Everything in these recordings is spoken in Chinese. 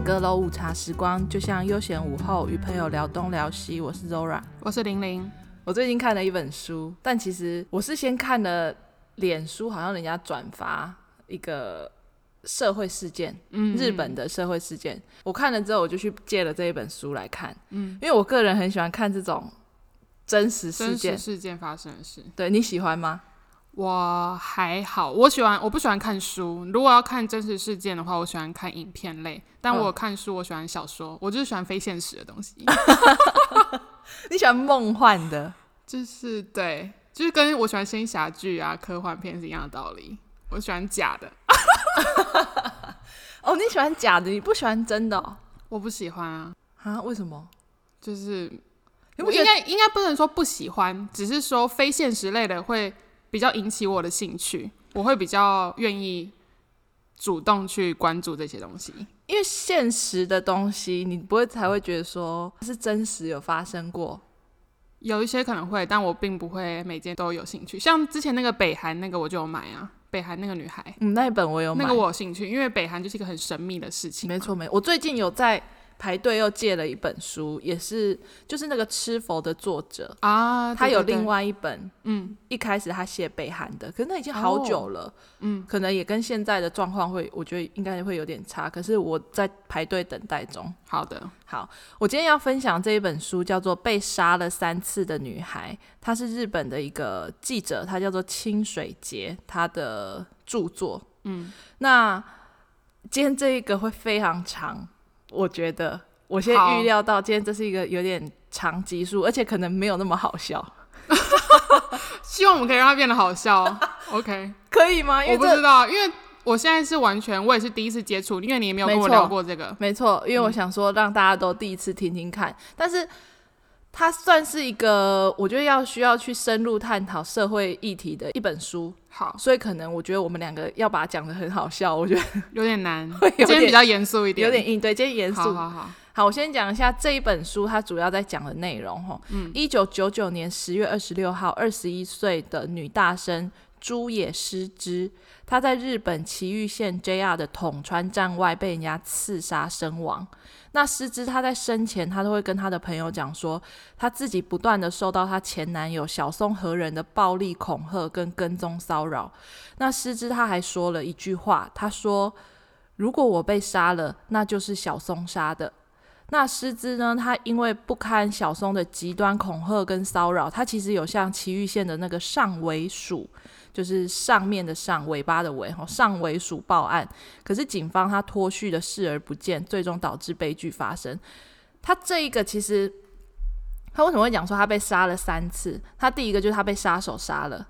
是阁楼午茶时光，就像悠闲午后与朋友聊东聊西。我是 Zora，我是玲玲。我最近看了一本书，但其实我是先看了脸书，好像人家转发一个社会事件，嗯，日本的社会事件。我看了之后，我就去借了这一本书来看，嗯，因为我个人很喜欢看这种真实事件，真实事件发生的事。对，你喜欢吗？我还好，我喜欢，我不喜欢看书。如果要看真实事件的话，我喜欢看影片类。但我看书，我喜欢小说，我就是喜欢非现实的东西。你喜欢梦幻的，就是对，就是跟我喜欢仙侠剧啊、科幻片是一样的道理。我喜欢假的。哦，你喜欢假的，你不喜欢真的哦？我不喜欢啊。啊？为什么？就是我应该应该不能说不喜欢，只是说非现实类的会。比较引起我的兴趣，我会比较愿意主动去关注这些东西，因为现实的东西你不会才会觉得说是真实有发生过，有一些可能会，但我并不会每件都有兴趣。像之前那个北韩那个我就有买啊，北韩那个女孩，嗯，那一本我有买，那个我有兴趣，因为北韩就是一个很神秘的事情。没错，没错，我最近有在。排队又借了一本书，也是就是那个吃佛的作者啊，他有另外一本，嗯，一开始他写北韩的，可是那已经好久了，哦、嗯，可能也跟现在的状况会，我觉得应该会有点差。可是我在排队等待中。好的，好，我今天要分享这一本书叫做《被杀了三次的女孩》，她是日本的一个记者，她叫做清水洁，她的著作，嗯，那今天这一个会非常长。我觉得，我先预料到今天这是一个有点长集数，而且可能没有那么好笑。希望我们可以让它变得好笑。OK，可以吗？我不知道，因为我现在是完全，我也是第一次接触，因为你也没有跟我聊过这个。没错，因为我想说让大家都第一次听听看，嗯、但是。它算是一个，我觉得要需要去深入探讨社会议题的一本书。好，所以可能我觉得我们两个要把它讲的很好笑，我觉得 有点难。会有点，今天比较严肃一点，有点硬。对，今天严肃。好好好，好，我先讲一下这一本书，它主要在讲的内容。哈，嗯，一九九九年十月二十六号，二十一岁的女大生猪野诗之，他在日本埼玉县 JR 的桶川站外被人家刺杀身亡。那诗之他在生前，他都会跟他的朋友讲说，他自己不断的受到她前男友小松和人的暴力恐吓跟跟踪骚扰。那诗之他还说了一句话，他说：“如果我被杀了，那就是小松杀的。”那诗之呢，他因为不堪小松的极端恐吓跟骚扰，他其实有向埼玉县的那个上尾署。就是上面的上，尾巴的尾，上尾鼠报案，可是警方他脱序的视而不见，最终导致悲剧发生。他这一个其实，他为什么会讲说他被杀了三次？他第一个就是他被杀手杀了，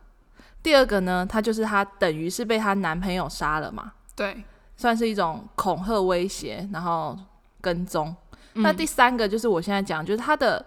第二个呢，他就是他等于是被他男朋友杀了嘛？对，算是一种恐吓威胁，然后跟踪。嗯、那第三个就是我现在讲，就是他的。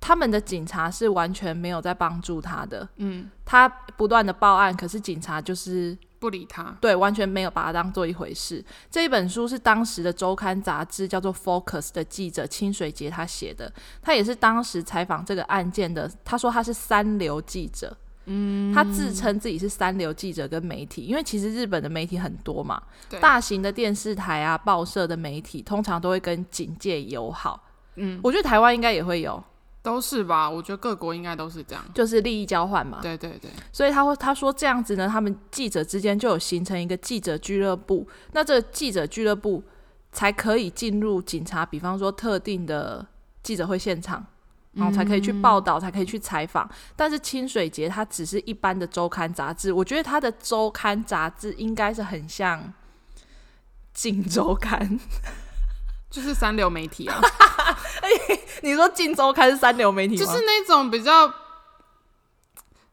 他们的警察是完全没有在帮助他的，嗯，他不断的报案，可是警察就是不理他，对，完全没有把他当做一回事。这一本书是当时的周刊杂志叫做《Focus》的记者清水杰他写的，他也是当时采访这个案件的。他说他是三流记者，嗯，他自称自己是三流记者跟媒体，因为其实日本的媒体很多嘛，对，大型的电视台啊、报社的媒体通常都会跟警界友好，嗯，我觉得台湾应该也会有。都是吧，我觉得各国应该都是这样，就是利益交换嘛。对对对，所以他会他说这样子呢，他们记者之间就有形成一个记者俱乐部，那这个记者俱乐部才可以进入警察，比方说特定的记者会现场，然后才可以去报道，嗯、才可以去采访。但是清水节它只是一般的周刊杂志，我觉得他的周刊杂志应该是很像《镜周刊》。就是三流媒体啊！欸、你说《镜周刊》是三流媒体吗？就是那种比较，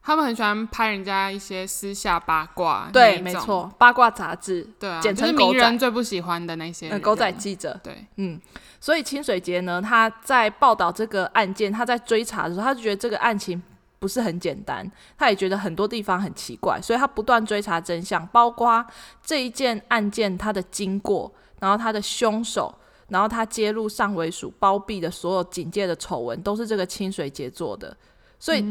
他们很喜欢拍人家一些私下八卦。对，没错，八卦杂志。对啊，简称就是名人最不喜欢的那些、嗯、狗仔记者。对，嗯，所以清水节呢，他在报道这个案件，他在追查的时候，他就觉得这个案情不是很简单，他也觉得很多地方很奇怪，所以他不断追查真相，包括这一件案件它的经过，然后他的凶手。然后他揭露上尾署包庇的所有警戒的丑闻，都是这个清水洁做的，所以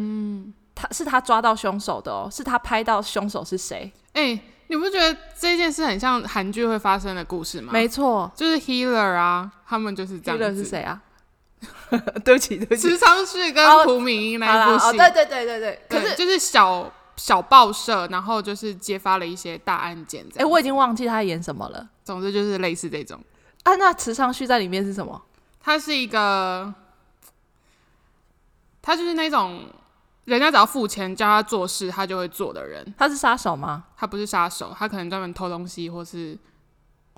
他是他抓到凶手的哦，是他拍到凶手是谁？哎、欸，你不觉得这件事很像韩剧会发生的故事吗？没错，就是 Healer 啊，他们就是这样。Healer 是谁啊？对不起，对不起，池昌旭跟朴敏英那一部戏。哦，对对对对对。可是就是小小报社，然后就是揭发了一些大案件。哎，我已经忘记他演什么了。总之就是类似这种。啊，那池昌旭在里面是什么？他是一个，他就是那种。人家只要付钱叫他做事，他就会做的人。他是杀手吗？他不是杀手，他可能专门偷东西或是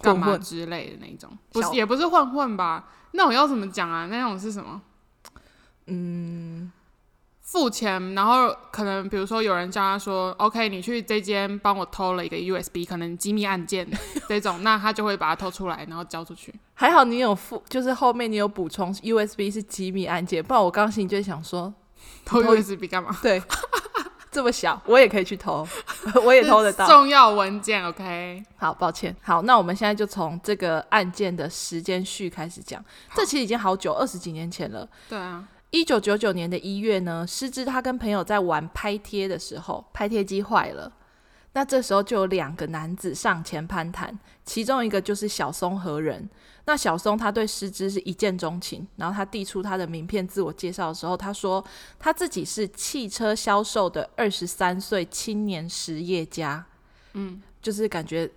干嘛之类的那种。不是，也不是混混吧？那我要怎么讲啊？那种是什么？嗯，付钱，然后可能比如说有人叫他说：“OK，你去这间帮我偷了一个 USB，可能机密案件这种。”那他就会把它偷出来，然后交出去。还好你有付，就是后面你有补充 USB 是机密案件，不然我刚心里就想说。偷 USB 干嘛？对，这么小，我也可以去偷，我也偷得到重要文件。OK，好，抱歉。好，那我们现在就从这个案件的时间序开始讲。这其实已经好久，二十几年前了。对啊，一九九九年的一月呢，诗织他跟朋友在玩拍贴的时候，拍贴机坏了。那这时候就有两个男子上前攀谈，其中一个就是小松和人。那小松他对诗织是一见钟情，然后他递出他的名片自我介绍的时候，他说他自己是汽车销售的二十三岁青年实业家，嗯，就是感觉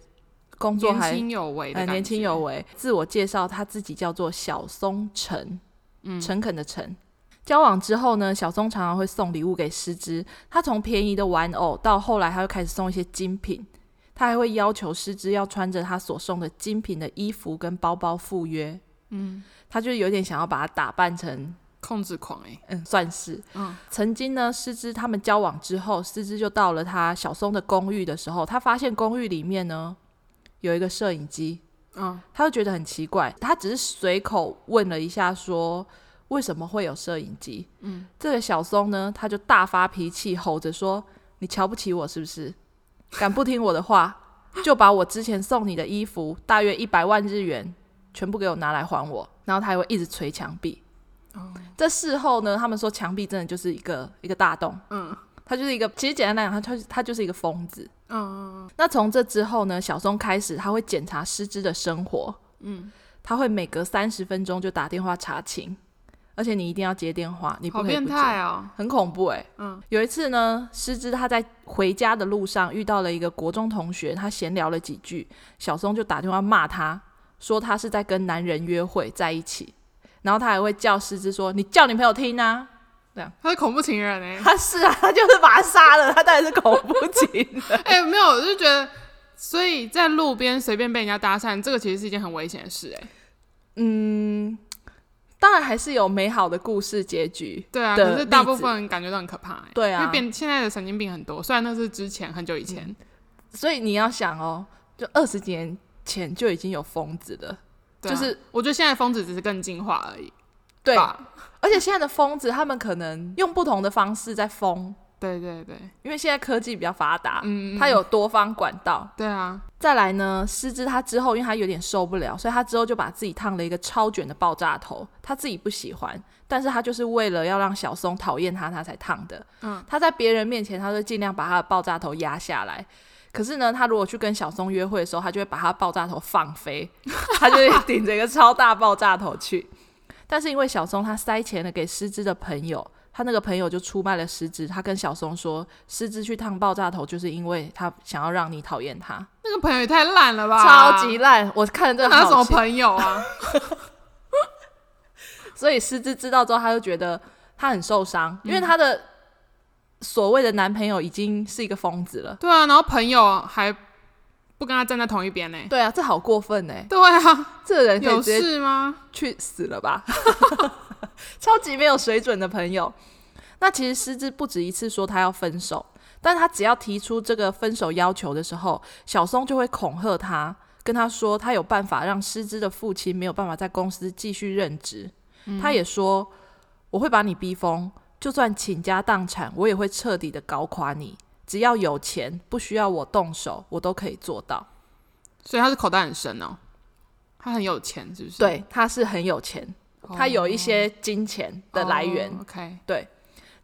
工作还年轻有为，呃，年轻有为。自我介绍他自己叫做小松诚，嗯，诚恳的诚。交往之后呢，小松常常会送礼物给诗织，他从便宜的玩偶到后来，他又开始送一些精品。他还会要求诗织要穿着他所送的精品的衣服跟包包赴约，嗯，他就有点想要把他打扮成控制狂，哎，嗯，算是，嗯，曾经呢，诗织他们交往之后，诗织就到了他小松的公寓的时候，他发现公寓里面呢有一个摄影机，嗯，他就觉得很奇怪，他只是随口问了一下说为什么会有摄影机，嗯，这个小松呢他就大发脾气，吼着说你瞧不起我是不是？敢不听我的话，就把我之前送你的衣服，大约一百万日元，全部给我拿来还我。然后他还会一直捶墙壁。哦，这事后呢，他们说墙壁真的就是一个一个大洞。嗯，他就是一个，其实简单来讲，他他他就是一个疯子。嗯，那从这之后呢，小松开始他会检查失之的生活。嗯，他会每隔三十分钟就打电话查寝。而且你一定要接电话，你不可以不接。好变态哦，很恐怖哎。嗯，有一次呢，师之他在回家的路上遇到了一个国中同学，他闲聊了几句，小松就打电话骂他，说他是在跟男人约会在一起，然后他还会叫师之说：“你叫你朋友听啊。”这样，他是恐怖情人哎。他是啊，他就是把他杀了，他当然是恐怖情人。哎、欸，没有，我就觉得，所以在路边随便被人家搭讪，这个其实是一件很危险的事哎。嗯。当然还是有美好的故事结局，对啊，可是大部分人感觉都很可怕，对啊，因为变现在的神经病很多，虽然那是之前很久以前，嗯，所以你要想哦，就二十几年前就已经有疯子了，啊，就是我觉得现在疯子只是更进化而已，对，而且现在的疯子他们可能用不同的方式在疯。对对对，因为现在科技比较发达，嗯，它有多方管道。对啊，再来呢，师之他之后，因为他有点受不了，所以他之后就把自己烫了一个超卷的爆炸头。他自己不喜欢，但是他就是为了要让小松讨厌他，他才烫的。嗯，他在别人面前，他就尽量把他的爆炸头压下来。可是呢，他如果去跟小松约会的时候，他就会把他爆炸头放飞，他就会顶着一个超大爆炸头去。但是因为小松他塞钱了给师之的朋友。他那个朋友就出卖了狮子，他跟小松说，狮子去烫爆炸头，就是因为他想要让你讨厌他。那个朋友也太烂了吧，超级烂！我看了这个，他什么朋友啊？所以狮子知道之后，他就觉得他很受伤，因为他的所谓的男朋友已经是一个疯子了。对啊，然后朋友还不跟他站在同一边呢。对啊，这好过分呢。对啊，这个人有事吗？去死了吧！超级没有水准的朋友。那其实诗织不止一次说他要分手，但他只要提出这个分手要求的时候，小松就会恐吓他，跟他说他有办法让诗织的父亲没有办法在公司继续任职。嗯。他也说我会把你逼疯，就算倾家荡产，我也会彻底的搞垮你。只要有钱，不需要我动手，我都可以做到。所以他是口袋很深哦，他很有钱，是不是？对，他是很有钱。他有一些金钱的来源，哦，OK，对。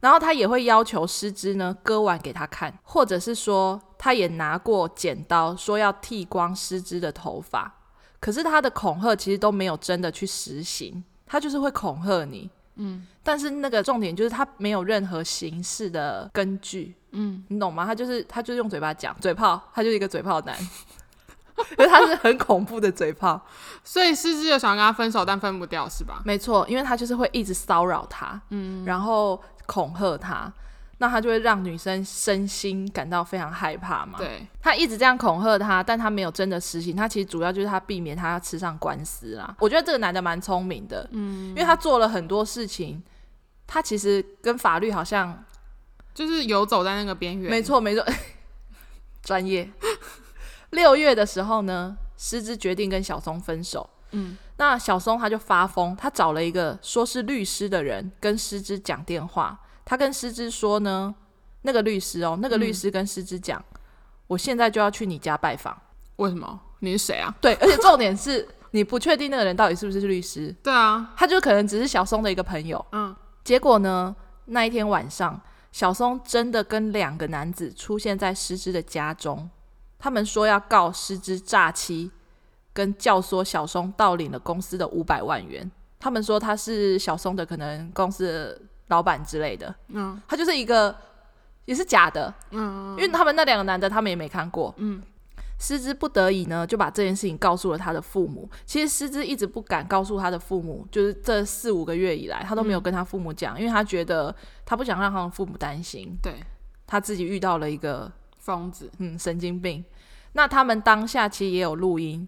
然后他也会要求师之呢割腕给他看，或者是说他也拿过剪刀说要剃光师之的头发。可是他的恐吓其实都没有真的去实行，他就是会恐吓你。嗯，但是那个重点就是他没有任何形式的根据。嗯，你懂吗？他就是他就是用嘴巴讲嘴炮，他就是一个嘴炮男。因 为他是很恐怖的嘴炮，所以师之有想要跟他分手，但分不掉是吧？没错，因为他就是会一直骚扰他，嗯，然后恐吓他，那他就会让女生身心感到非常害怕嘛。对，他一直这样恐吓他，但他没有真的实行，他其实主要就是他避免他要吃上官司啦。我觉得这个男的蛮聪明的，嗯，因为他做了很多事情，他其实跟法律好像就是游走在那个边缘。没错，没错，专业。六月的时候呢，师之决定跟小松分手。嗯，那小松他就发疯，他找了一个说是律师的人跟师之讲电话。他跟师之说呢，那个律师哦，那个律师跟师之讲，嗯、我现在就要去你家拜访。为什么？你是谁啊？对，而且重点是你不确定那个人到底是不是律师。对啊，他就可能只是小松的一个朋友。嗯，结果呢，那一天晚上，小松真的跟两个男子出现在师之的家中。他们说要告失之诈欺，跟教唆小松盗领了公司的五百万元。他们说他是小松的可能公司的老板之类的。嗯，他就是一个也是假的。嗯，因为他们那两个男的他们也没看过。嗯，师之不得已呢，就把这件事情告诉了他的父母。其实师之一直不敢告诉他的父母，就是这四五个月以来，他都没有跟他父母讲，嗯，因为他觉得他不想让他的父母担心。对，他自己遇到了一个。疯子，嗯，神经病。那他们当下其实也有录音，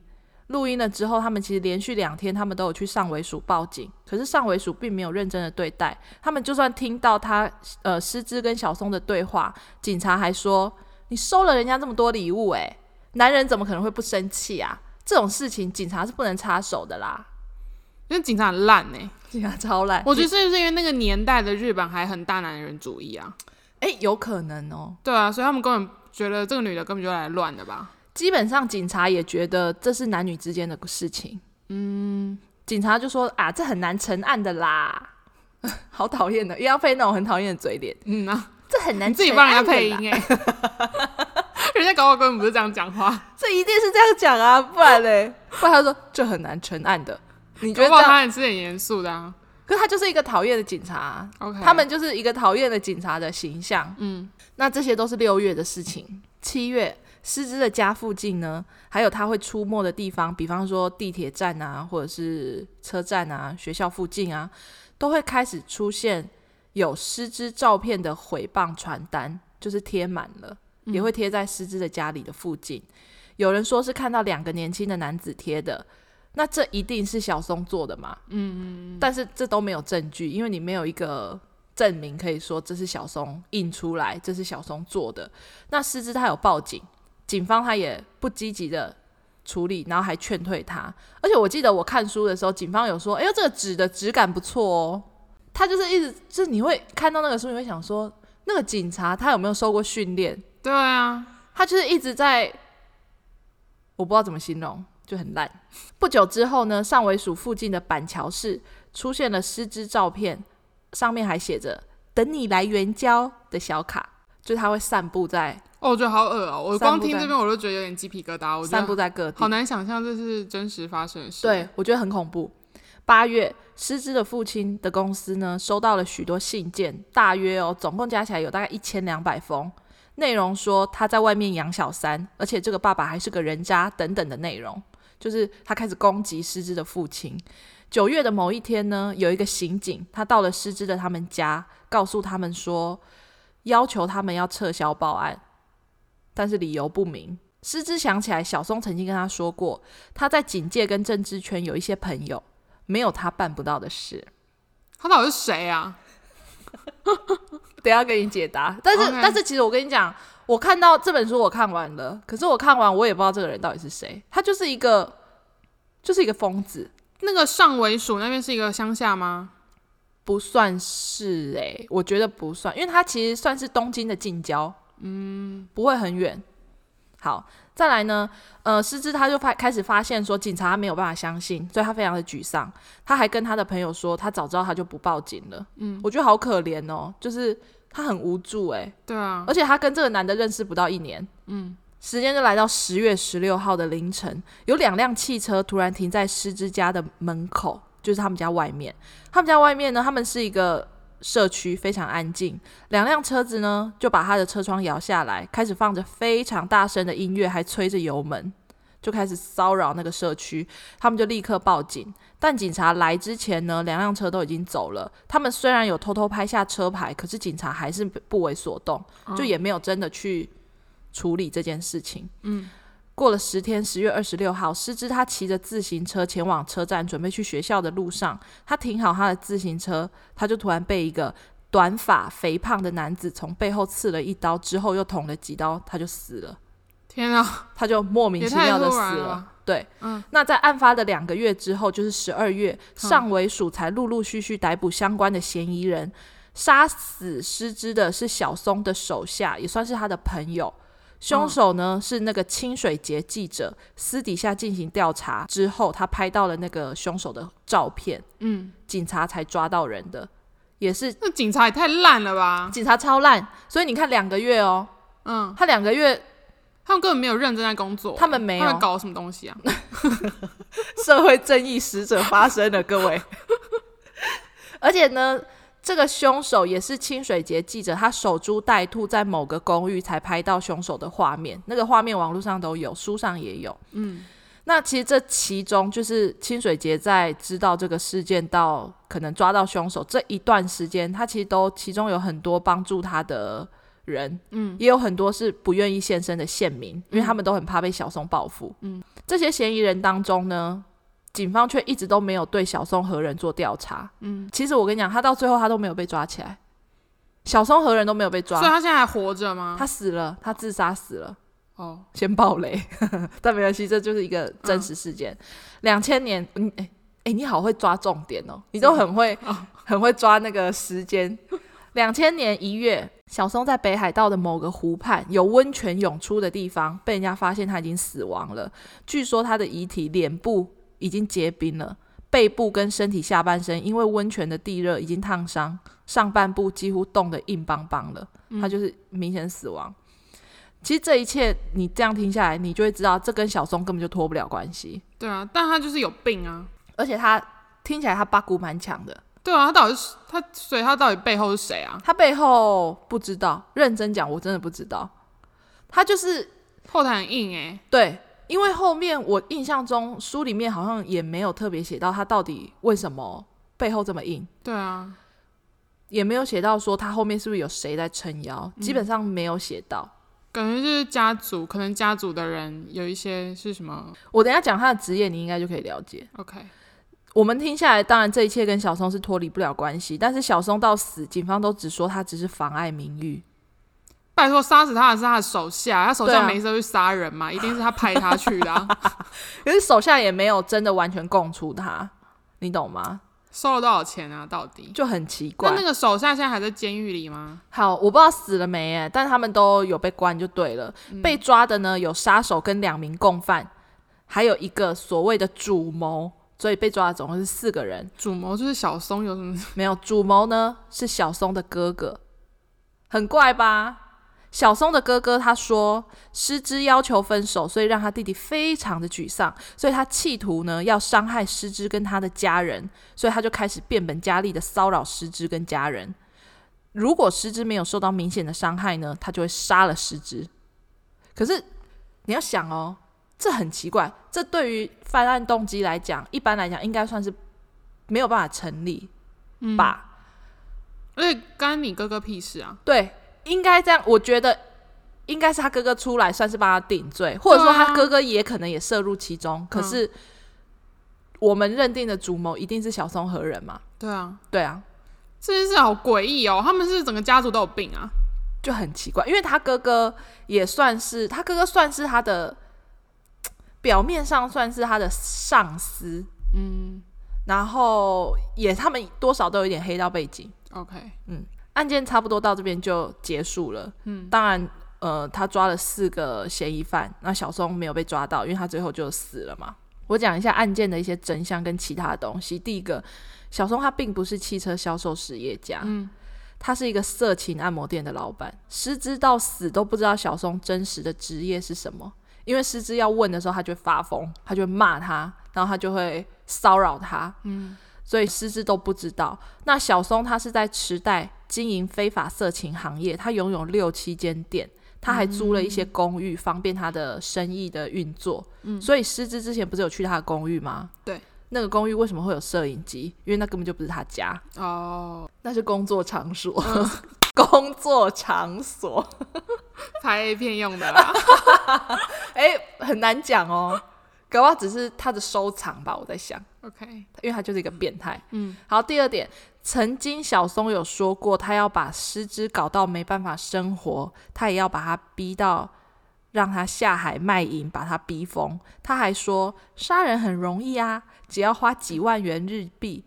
录音了之后，他们其实连续两天，他们都有去上尾署报警，可是上尾署并没有认真的对待他们。就算听到他呃师之跟小松的对话，警察还说：“你收了人家这么多礼物，诶，男人怎么可能会不生气啊？这种事情警察是不能插手的啦。”因为警察很烂呢，警察超烂。我觉得是不是因为那个年代的日本还很大男人主义啊？诶，有可能哦。对啊，所以他们根本。觉得这个女的根本就来乱的吧？基本上警察也觉得这是男女之间的事情。嗯，警察就说啊，这很难成案的啦，好讨厌的，又要配那种很讨厌的嘴脸。嗯啊，这很难，自己帮人家配音哎，人家搞我根本不是这样讲话，这一定是这样讲啊，不然嘞，不然他说这很难成案的。你觉得他很是很严肃的啊？可是他就是一个讨厌的警察.他们就是一个讨厌的警察的形象。嗯，那这些都是六月的事情。七月，失之的家附近呢，还有他会出没的地方，比方说地铁站啊，或者是车站啊、学校附近啊，都会开始出现有失之照片的毁谤传单，就是贴满了，嗯、也会贴在失之的家里的附近。有人说是看到两个年轻的男子贴的。那这一定是小松做的嘛？嗯嗯，但是这都没有证据，因为你没有一个证明可以说这是小松印出来，这是小松做的。那师之他有报警，警方他也不积极的处理，然后还劝退他。而且我记得我看书的时候，警方有说：“哎呦，这个纸的质感不错哦。”他就是一直就是你会看到那个书，你会想说，那个警察他有没有受过训练？对啊，他就是一直在，我不知道怎么形容。就很烂。不久之后呢，上尾署附近的板桥市出现了失之照片，上面还写着“等你来援交”的小卡，就是他会散布在。哦，我觉得好恶哦！我光听这边我都觉得有点鸡皮疙瘩。我散布在各地，好难想象这是真实发生的事。对，我觉得很恐怖。八月，失之的父亲的公司呢，收到了许多信件，大约哦，总共加起来有大概一千两百封，内容说他在外面养小三，而且这个爸爸还是个人渣等等的内容。就是他开始攻击师之的父亲。九月的某一天呢，有一个刑警，他到了师之的他们家，告诉他们说，要求他们要撤销报案，但是理由不明。师之想起来，小松曾经跟他说过，他在警界跟政治圈有一些朋友，没有他办不到的事。他到底是谁啊？等下给你解答。但是.但是其实我跟你讲。我看到这本书，我看完了。可是我看完，我也不知道这个人到底是谁。他就是一个，就是一个疯子。那个上尾署那边是一个乡下吗？不算是诶、欸，我觉得不算，因为他其实算是东京的近郊，嗯，不会很远。好，再来呢，呃，师之他就发开始发现说，警察他没有办法相信，所以他非常的沮丧。他还跟他的朋友说，他早知道他就不报警了。嗯，我觉得好可怜哦，就是他很无助哎。对啊，而且他跟这个男的认识不到一年。嗯，时间就来到十月十六号的凌晨，有两辆汽车突然停在诗之家的门口，就是他们家外面。他们家外面呢，他们是一个。社区非常安静，两辆车子呢就把他的车窗摇下来，开始放着非常大声的音乐，还吹着油门，就开始骚扰那个社区。他们就立刻报警，但警察来之前呢，两辆车都已经走了。他们虽然有偷偷拍下车牌，可是警察还是不为所动，就也没有真的去处理这件事情。嗯。过了十天，十月二十六号，失之他骑着自行车前往车站，准备去学校的路上，他停好他的自行车，他就突然被一个短发肥胖的男子从背后刺了一刀，之后又捅了几刀，他就死了。天啊！他就莫名其妙的死了。了对，嗯。那在案发的两个月之后，就是十二月，上尾署才陆陆续续逮捕相关的嫌疑人。杀死失之的是小松的手下，也算是他的朋友。凶手呢、嗯、是那个清水节记者，私底下进行调查之后，他拍到了那个凶手的照片，嗯，警察才抓到人的，也是那警察也太烂了吧？警察超烂，所以你看两个月哦，嗯，他两个月，他们根本没有认真在工作，他们没有，他们搞什么东西啊？社会正义使者发生了，各位，而且呢。这个凶手也是清水节记者，他守株待兔，在某个公寓才拍到凶手的画面。那个画面网络上都有，书上也有。嗯，那其实这其中就是清水节在知道这个事件到可能抓到凶手这一段时间，他其实都其中有很多帮助他的人，嗯，也有很多是不愿意现身的县民，因为他们都很怕被小松报复。嗯，这些嫌疑人当中呢，警方却一直都没有对小松和人做调查。嗯，其实我跟你讲，他到最后他都没有被抓起来，小松和人都没有被抓，所以他现在还活着吗？他死了，他自杀死了。哦，先爆雷，但没关系，这就是一个真实事件。两千、嗯、年，嗯，哎、欸、哎、欸，你好会抓重点哦，你都很会，哦、很会抓那个时间。两千年一月，小松在北海道的某个湖畔有温泉涌出的地方，被人家发现他已经死亡了。据说他的遗体脸部。已经结冰了，背部跟身体下半身因为温泉的地热已经烫伤，上半部几乎冻得硬邦邦了，他、嗯、就是明显死亡。其实这一切你这样听下来，你就会知道这跟小松根本就脱不了关系。对啊，但他就是有病啊，而且他听起来他八股蛮强的。对啊，他到底是他，所以他到底背后是谁啊？他背后不知道，认真讲我真的不知道。他就是后台很硬哎、欸。对。因为后面我印象中书里面好像也没有特别写到他到底为什么背后这么硬。对啊，也没有写到说他后面是不是有谁在撑腰，嗯、基本上没有写到。感觉就是家族，可能家族的人有一些是什么？我等一下讲他的职业，你应该就可以了解。OK，我们听下来，当然这一切跟小松是脱离不了关系，但是小松到死，警方都只说他只是妨碍名誉。拜托，杀死他的是他的手下，他手下没事去杀人嘛？啊、一定是他派他去的、啊。可是手下也没有真的完全供出他，你懂吗？收了多少钱啊？到底就很奇怪。那那个手下现在还在监狱里吗？好，我不知道死了没哎，但是他们都有被关就对了。嗯、被抓的呢，有杀手跟两名共犯，还有一个所谓的主谋，所以被抓的总共是四个人。主谋就是小松，有什么？没有，主谋呢是小松的哥哥，很怪吧？小松的哥哥他说，诗织要求分手，所以让他弟弟非常的沮丧，所以他企图呢要伤害诗织跟他的家人，所以他就开始变本加厉的骚扰诗织跟家人。如果诗织没有受到明显的伤害呢，他就会杀了诗织。可是你要想哦，这很奇怪，这对于犯案动机来讲，一般来讲应该算是没有办法成立吧？而且干你哥哥屁事啊？对。应该这样，我觉得应该是他哥哥出来算是帮他顶罪，或者说他哥哥也可能也涉入其中。啊、可是我们认定的主谋一定是小松和人嘛？对啊，对啊，这件事好诡异哦！他们是整个家族都有病啊，就很奇怪。因为他哥哥也算是他哥哥算是他的表面上算是他的上司，嗯，然后也他们多少都有一点黑道背景。OK，嗯。案件差不多到这边就结束了。嗯，当然呃，他抓了四个嫌疑犯，那小松没有被抓到，因为他最后就死了嘛。我讲一下案件的一些真相跟其他的东西。第一个，小松他并不是汽车销售实业家，嗯，他是一个色情按摩店的老板。诗织到死都不知道小松真实的职业是什么，因为诗织要问的时候，他就会发疯，他就会骂他，然后他就会骚扰他，嗯，所以诗织都不知道。那小松他是在池袋经营非法色情行业，他拥有六七间店。他还租了一些公寓，方便他的生意的运作。嗯，所以诗织之前不是有去他的公寓吗？对，那个公寓为什么会有摄影机？因为那根本就不是他家哦，那是工作场所，嗯、工作场所拍 A 片用的啦。哎、欸，很难讲哦，搞不好只是他的收藏吧。我在想，OK，因为他就是一个变态。嗯，好，第二点。曾经小松有说过，他要把诗织搞到没办法生活，他也要把他逼到让他下海卖淫，把他逼疯。他还说杀人很容易啊，只要花几万元日币，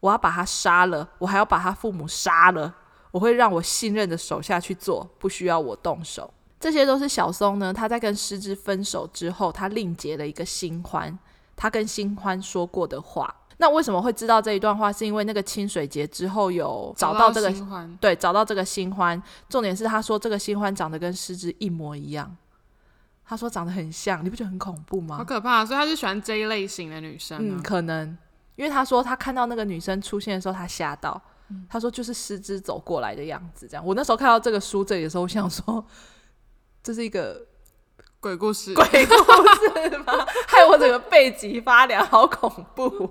我要把他杀了，我还要把他父母杀了，我会让我信任的手下去做，不需要我动手。这些都是小松呢，他在跟诗织分手之后，他另结了一个新欢，他跟新欢说过的话。那为什么会知道这一段话？是因为那个清水节之后有找到这个新欢，对，找到这个新欢。重点是他说这个新欢长得跟诗织一模一样，他说长得很像，你不觉得很恐怖吗？好可怕！所以他是喜欢这一类型的女生。嗯，可能因为他说他看到那个女生出现的时候，他吓到。嗯、他说就是失之走过来的样子，这样。我那时候看到这个书这里的时候，我想说 这是一个。鬼故事，鬼故事吗？害我整个背脊发凉，好恐怖。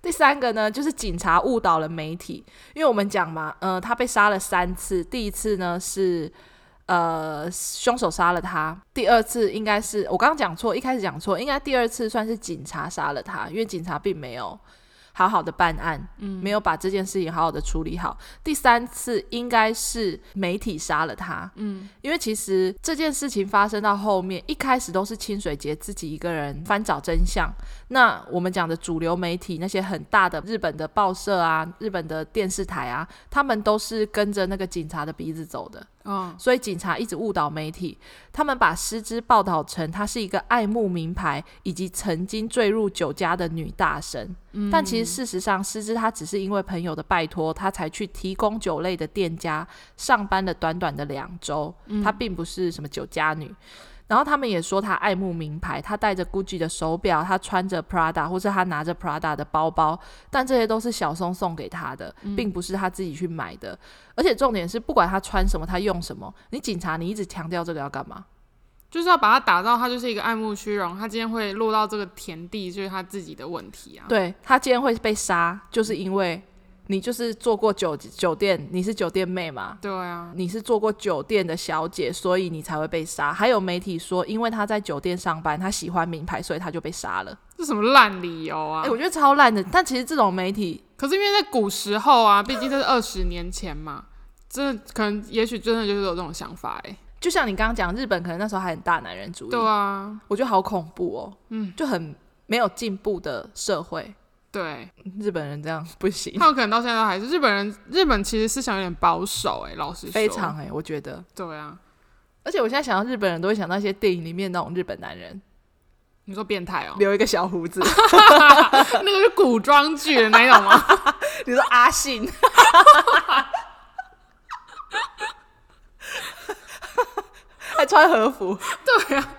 第三个呢，就是警察误导了媒体，因为我们讲嘛，呃，他被杀了三次，第一次呢是呃凶手杀了他，第二次应该是我刚刚讲错，一开始讲错，应该第二次算是警察杀了他，因为警察并没有。好好的办案，嗯，没有把这件事情好好的处理好。第三次应该是媒体杀了他，嗯，因为其实这件事情发生到后面，一开始都是清水节自己一个人翻找真相。那我们讲的主流媒体，那些很大的日本的报社啊，日本的电视台啊，他们都是跟着那个警察的鼻子走的。嗯，所以警察一直误导媒体，他们把诗织报道成她是一个爱慕名牌以及曾经坠入酒家的女大神。嗯，但其实事实上，诗织她只是因为朋友的拜托，她才去提供酒类的店家上班的短短的两周，她并不是什么酒家女。然后他们也说他爱慕名牌，他戴着 Gucci 的手表，他穿着 Prada，或者他拿着 Prada 的包包，但这些都是小松送给他的，并不是他自己去买的。嗯、而且重点是，不管他穿什么，他用什么，你警察你一直强调这个要干嘛？就是要把他打造他就是一个爱慕虚荣，他今天会落到这个田地，就是他自己的问题啊。对，他今天会被杀，就是因为。你就是做过酒酒店，你是酒店妹嘛？对啊，你是做过酒店的小姐，所以你才会被杀。还有媒体说，因为她在酒店上班，她喜欢名牌，所以她就被杀了。这什么烂理由啊？哎、欸，我觉得超烂的。但其实这种媒体，可是因为在古时候啊，毕竟这是二十年前嘛，真的可能，也许真的就是有这种想法哎、欸。就像你刚刚讲，日本可能那时候还很大男人主义。对啊，我觉得好恐怖哦。嗯，就很没有进步的社会。对，日本人这样不行，他们可能到现在都还是日本人。日本其实思想有点保守，哎，老实说，非常哎，我觉得。对啊，而且我现在想到日本人都会想到一些电影里面那种日本男人，你说变态哦，留一个小胡子，那个是古装剧的那种吗？你说阿信，还穿和服，对啊。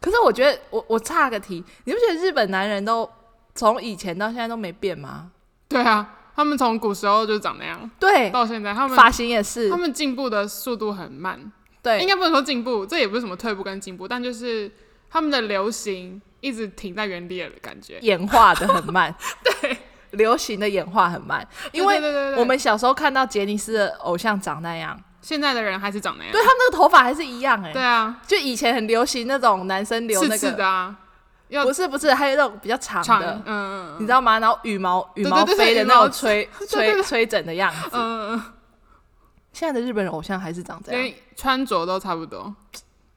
可是我觉得，我我岔个题，你不觉得日本男人都？从以前到现在都没变吗？对啊，他们从古时候就长那样，对，到现在他们发型也是，他们进步的速度很慢。对，应该不能说进步，这也不是什么退步跟进步，但就是他们的流行一直停在原地的感觉，演化的很慢。对，流行的演化很慢，因为我们小时候看到杰尼斯的偶像长那样，现在的人还是长那样，对，他们那个头发还是一样哎。对啊，就以前很流行那种男生留那个的啊。不是不是，还有那种比较长的，你知道吗？然后羽毛羽毛飞的那种吹吹 吹枕的样子。嗯嗯。现在的日本人偶像还是长这样，穿着都差不多。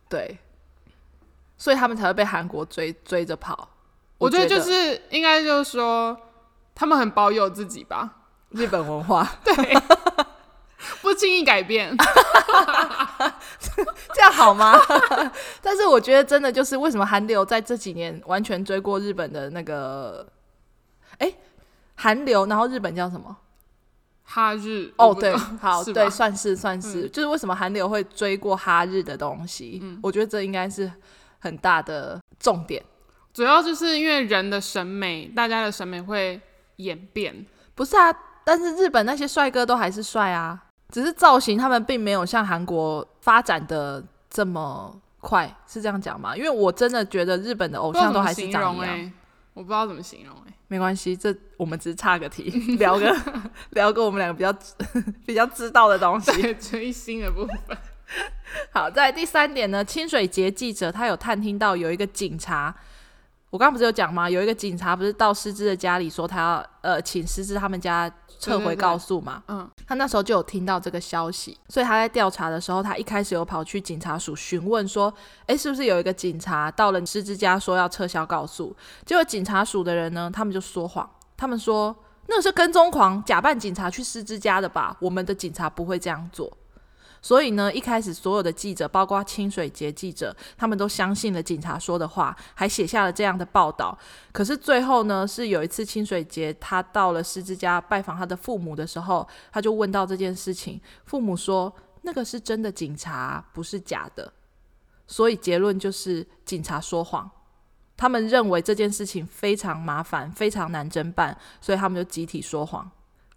对，所以他们才会被韩国追追着跑。我觉得就是应该就是说，他们很保有自己吧，日本文化。对，不轻易改变，这样好吗？但是我觉得真的就是为什么韩流在这几年完全追过日本的那个，哎、欸，韩流，然后日本叫什么？哈日哦，对，好，对，算是算是，嗯、就是为什么韩流会追过哈日的东西？嗯、我觉得这应该是很大的重点。主要就是因为人的审美，大家的审美会演变。不是啊，但是日本那些帅哥都还是帅啊，只是造型他们并没有像韩国发展的这么快，是这样讲吗？因为我真的觉得日本的偶像都还是长一样。我不知道怎么形容哎、欸，没关系，这我们只是岔个题，聊个 聊个我们两个比较 比较知道的东西，追星的部分。好，在第三点呢，清水节记者他有探听到有一个警察。我刚刚不是有讲吗？有一个警察不是到诗织的家里说他要呃请诗织他们家撤回告诉嘛？嗯，他那时候就有听到这个消息，所以他在调查的时候，他一开始有跑去警察署询问说，诶，是不是有一个警察到了诗织家说要撤销告诉？结果警察署的人呢，他们就说谎，他们说那是跟踪狂假扮警察去诗织家的吧？我们的警察不会这样做。所以呢，一开始所有的记者，包括清水节记者，他们都相信了警察说的话，还写下了这样的报道。可是最后呢，是有一次清水节他到了狮子家拜访他的父母的时候，他就问到这件事情，父母说那个是真的警察，不是假的。所以结论就是警察说谎。他们认为这件事情非常麻烦，非常难侦办，所以他们就集体说谎。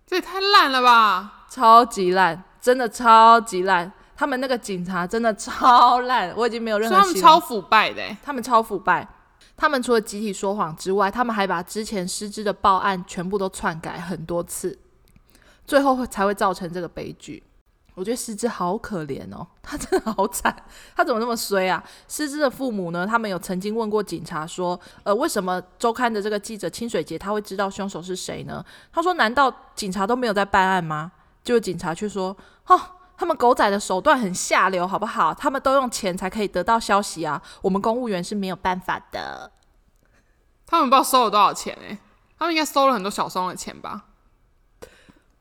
这也太烂了吧！超级烂。真的超级烂，他们那个警察真的超烂，我已经没有任何。他们超腐败的，他们超腐败。他们除了集体说谎之外，他们还把之前失之的报案全部都篡改很多次，最后才会造成这个悲剧。我觉得失之好可怜哦，他真的好惨，他怎么那么衰啊？失之的父母呢？他们有曾经问过警察说，呃，为什么周刊的这个记者清水节他会知道凶手是谁呢？他说，难道警察都没有在办案吗？结果警察却说。哦，他们狗仔的手段很下流，好不好？他们都用钱才可以得到消息啊，我们公务员是没有办法的。他们不知道收了多少钱哎、欸，他们应该收了很多小松的钱吧？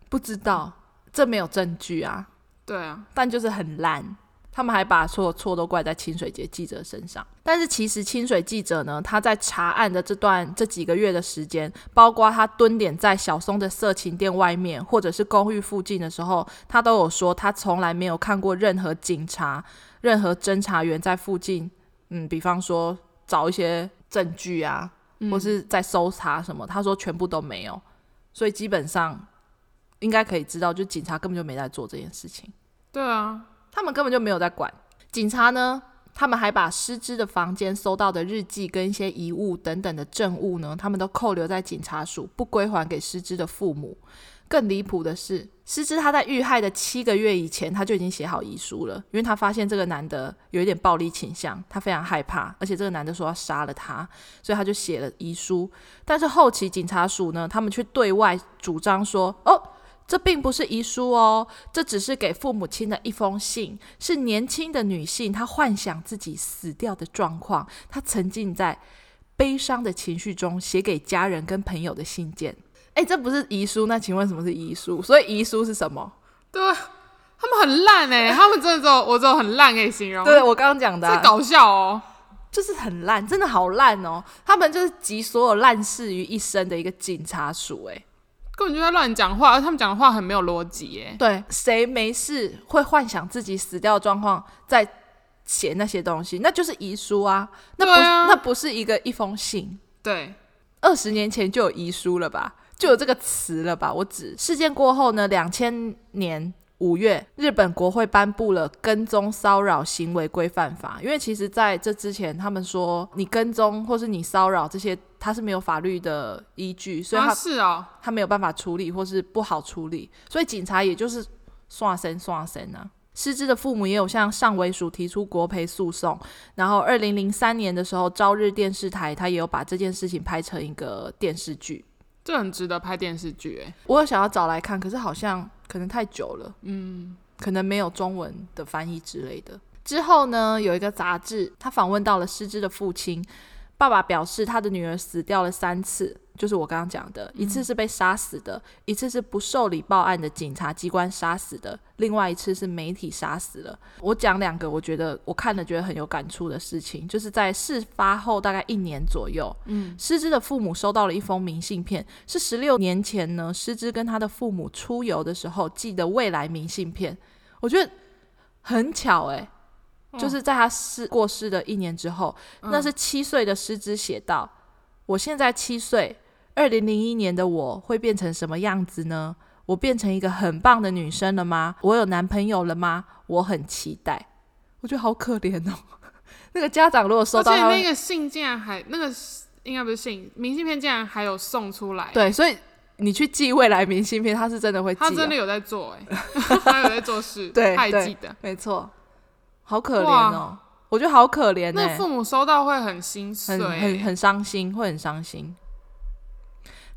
不知道，这没有证据啊。对啊，但就是很烂。他们还把所有错都怪在清水节记者身上，但是其实清水记者呢，他在查案的这段这几个月的时间，包括他蹲点在小松的色情店外面，或者是公寓附近的时候，他都有说他从来没有看过任何警察、任何侦查员在附近，嗯，比方说找一些证据啊，或是在搜查什么，他说全部都没有，所以基本上应该可以知道，就警察根本就没在做这件事情。对啊。他们根本就没有在管。警察呢，他们还把诗织的房间搜到的日记跟一些遗物等等的证物呢，他们都扣留在警察署，不归还给诗织的父母。更离谱的是，诗织他在遇害的七个月以前，他就已经写好遗书了，因为他发现这个男的有一点暴力倾向，他非常害怕，而且这个男的说要杀了他，所以他就写了遗书。但是后期警察署呢，他们却对外主张说，哦。这并不是遗书哦，这只是给父母亲的一封信，是年轻的女性她幻想自己死掉的状况，她沉浸在悲伤的情绪中写给家人跟朋友的信件。哎，这不是遗书，那请问什么是遗书？所以遗书是什么？对，他们很烂哎，他们真的只有我只有很烂可以形容。对，我刚刚讲的、啊，这搞笑哦，就是很烂，真的好烂哦。他们就是集所有烂事于一身的一个警察署哎。根本就在乱讲话，而他们讲的话很没有逻辑耶。对，谁没事会幻想自己死掉的状况，在写那些东西，那就是遗书啊。那不，啊、那不是一个一封信。对，二十年前就有遗书了吧？就有这个词了吧？我指事件过后呢，两千年。五月，日本国会颁布了跟踪骚扰行为规范法。因为其实在这之前，他们说你跟踪或是你骚扰这些，它是没有法律的依据，所以他、啊是哦、他没有办法处理或是不好处理，所以警察也就是刷身刷身啊。诗织的父母也有向上尾署提出国赔诉讼。然后，二零零三年的时候，朝日电视台他也有把这件事情拍成一个电视剧。这很值得拍电视剧诶，我有想要找来看，可是好像可能太久了，嗯，可能没有中文的翻译之类的。之后呢，有一个杂志，他访问到了诗织的父亲，爸爸表示他的女儿死掉了三次，就是我刚刚讲的，一次是被杀死的，嗯、一次是不受理报案的警察机关杀死的，另外一次是媒体杀死了。我讲两个，我觉得我看了觉得很有感触的事情，就是在事发后大概一年左右，嗯，诗之的父母收到了一封明信片，是十六年前呢，诗之跟他的父母出游的时候寄的未来明信片。我觉得很巧诶、就是在他逝过世的一年之后，嗯、那是七岁的诗之写道：“我现在七岁。”二零零一年的我会变成什么样子呢？我变成一个很棒的女生了吗？我有男朋友了吗？我很期待。我觉得好可怜哦。那个家长如果收到，而且那个信竟然还那个应该不是信，明信片竟然还有送出来。对，所以你去寄未来明信片，他是真的会寄，他真的有在做哎，他有在做事，对，他还记得，没错。好可怜哦，我觉得好可怜。那父母收到会很心碎，很很很伤心，会很伤心。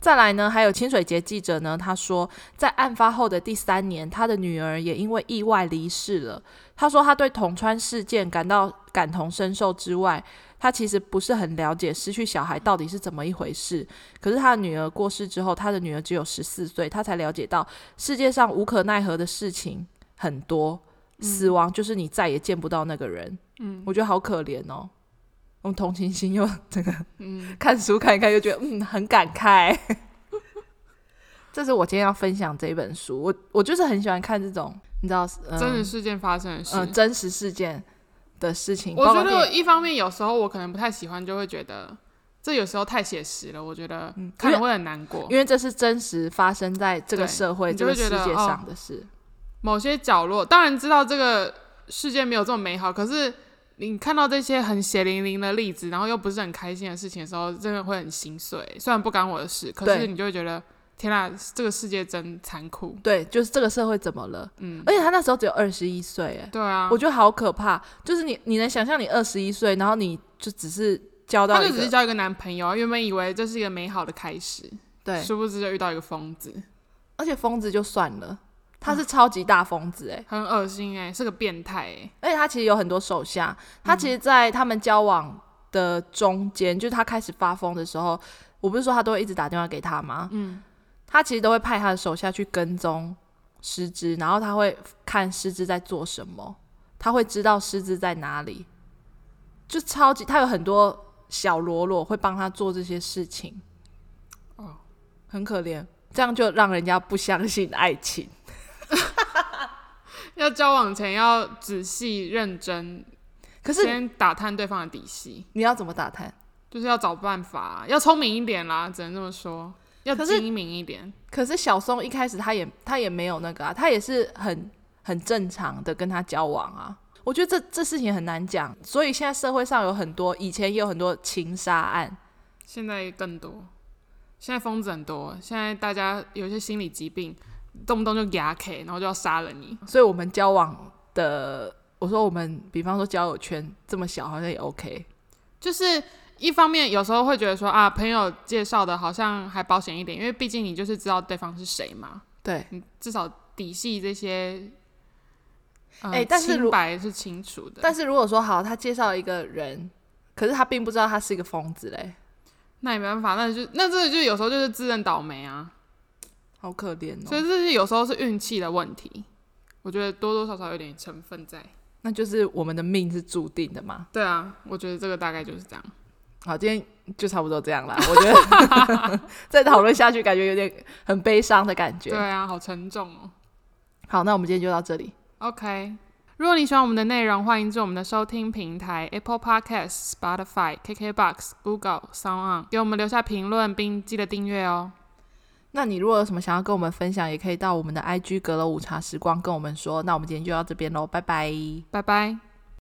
再来呢，还有清水节记者呢，他说，在案发后的第三年，他的女儿也因为意外离世了。他说，他对桶川事件感到感同身受之外，他其实不是很了解失去小孩到底是怎么一回事。可是他的女儿过世之后，他的女儿只有十四岁，他才了解到世界上无可奈何的事情很多，死亡就是你再也见不到那个人。嗯，我觉得好可怜哦。用同情心又这个，嗯，看书看一看又觉得嗯很感慨。这是我今天要分享这本书，我我就是很喜欢看这种你知道、嗯、真实事件发生的事，嗯，真实事件的事情。我觉得一方面有时候我可能不太喜欢，就会觉得这有时候太写实了，我觉得可能会很难过，因为这是真实发生在这个社会这个世界上的事。某些角落当然知道这个世界没有这么美好，可是。你看到这些很血淋淋的例子，然后又不是很开心的事情的时候，真的会很心碎。虽然不干我的事，可是你就会觉得，对天啊，这个世界真残酷。对，就是这个社会怎么了？嗯，而且他那时候只有二十一岁，哎，对啊，我觉得好可怕。就是你，你能想象你二十一岁，然后你就只是交到，他就只是交一个男朋友，原本以为这是一个美好的开始，对，殊不知就遇到一个疯子，而且疯子就算了。他是超级大疯子，哎，很恶心，哎，是个变态，哎，而且他其实有很多手下。他其实，在他们交往的中间，嗯、就是他开始发疯的时候，我不是说他都会一直打电话给他吗？嗯，他其实都会派他的手下去跟踪诗织，然后他会看诗织在做什么，他会知道诗织在哪里，就超级他有很多小喽啰会帮他做这些事情。哦，很可怜，这样就让人家不相信爱情。要交往前要仔细认真，可是先打探对方的底细。你要怎么打探？就是要找办法，要聪明一点啦，只能这么说。要精明一点。可是，小松一开始他也他也没有那个啊，他也是很很正常的跟他交往啊。我觉得这这事情很难讲，所以现在社会上有很多，以前也有很多情杀案，现在更多。现在疯子很多，现在大家有些心理疾病。动不动就牙 K，然后就要杀了你。所以，我们交往的，我说我们，比方说交友圈这么小，好像也 OK。就是一方面，有时候会觉得说啊，朋友介绍的好像还保险一点，因为毕竟你就是知道对方是谁嘛。对，你至少底细这些，哎、呃，欸、但是清白是清楚的。但是如果说好，他介绍一个人，可是他并不知道他是一个疯子嘞，那也没办法，那就那这就有时候就是自认倒霉啊。好可怜哦，所以这是有时候是运气的问题，我觉得多多少少有点成分在。那就是我们的命是注定的嘛？对啊，我觉得这个大概就是这样。好，今天就差不多这样了。我觉得 再讨论下去，感觉有点很悲伤的感觉。对啊，好沉重哦。好，那我们今天就到这里。OK，如果你喜欢我们的内容，欢迎至我们的收听平台 Apple Podcast、Spotify、KKBox、Google、Sound On 给我们留下评论，并记得订阅哦。那你如果有什么想要跟我们分享，也可以到我们的 IG 阁楼午茶时光跟我们说。那我们今天就到这边喽，拜拜，拜拜。